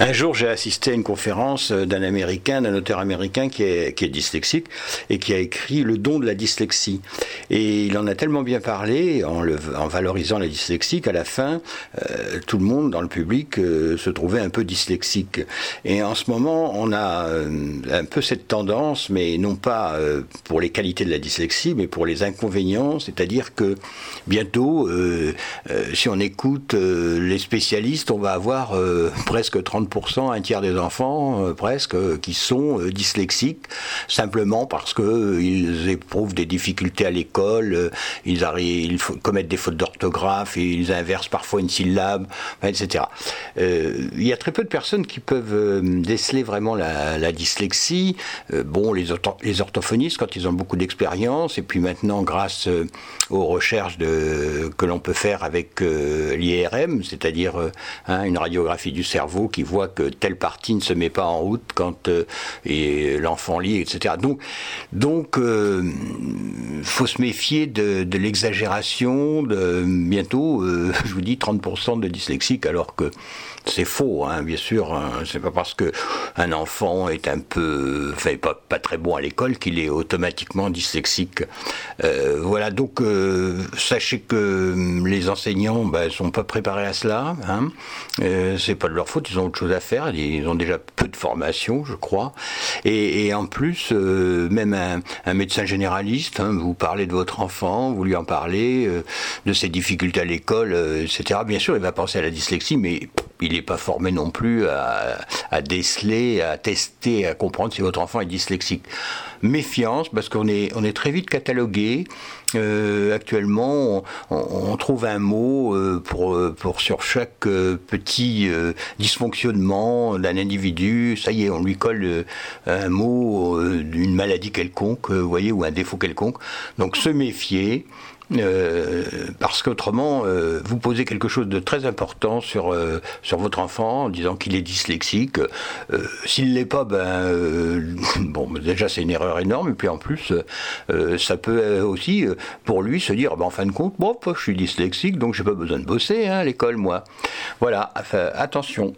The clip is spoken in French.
Un jour, j'ai assisté à une conférence d'un Américain, d'un auteur américain qui est, qui est dyslexique et qui a écrit Le don de la dyslexie. Et il en a tellement bien parlé en, le, en valorisant la dyslexie qu'à la fin, euh, tout le monde dans le public euh, se trouvait un peu dyslexique. Et en ce moment, on a euh, un peu cette tendance, mais non pas euh, pour les qualités de la dyslexie, mais pour les inconvénients, c'est-à-dire que bientôt, si on écoute les spécialistes, on va avoir presque 30 un tiers des enfants euh, presque, euh, qui sont euh, dyslexiques, simplement parce qu'ils éprouvent des difficultés à l'école, ils, commettent des fautes d'orthographe, ils inversent parfois une syllabe, etc. il y a très peu de personnes qui peuvent déceler vraiment la, dyslexie. bon, les, orthophonistes, quand ils ont beaucoup d'expérience, et puis maintenant, grâce aux recherches que l'on peut faire avec l'IRM, c'est-à-dire hein, une radiographie du cerveau qui voit que telle partie ne se met pas en route quand euh, l'enfant lit, etc. Donc, donc euh, faut se méfier de, l'exagération. De bientôt, euh, je vous dis 30% de dyslexiques, alors que c'est faux, hein, bien sûr. Hein. C'est pas parce que un enfant est un peu, enfin, pas, pas très bon à l'école qu'il est automatiquement dyslexique. Voilà, donc sachez que les enseignants ben, sont pas préparés à cela. Hein. C'est pas de leur faute, ils ont autre chose à faire. Ils ont déjà peu de formation, je crois. Et, en plus, euh, même un, médecin généraliste, hein, vous parlez de votre enfant, vous lui en parlez, euh, de ses difficultés à l'école, etc. Bien sûr, il va penser à la dyslexie, mais il n'est pas formé non plus à, déceler, à tester, à comprendre si votre enfant est dyslexique. Méfiance, parce qu'on est, on est très vite catalogué. Euh, actuellement, on, trouve un mot euh, pour, pour sur chaque euh, petit dysfonctionnement d'un individu. Ça y est, on lui colle un mot d'une maladie quelconque, vous voyez, ou un défaut quelconque. Donc se méfier. Euh, parce qu'autrement, euh, vous posez quelque chose de très important sur, euh, sur votre enfant en disant qu'il est dyslexique. S'il l'est pas, ben, bon, déjà c'est une erreur énorme, et puis en plus, ça peut aussi, pour lui, se dire, ben, en fin de compte, bon, je suis dyslexique, donc j'ai pas besoin de bosser hein, à l'école, moi. Voilà, attention.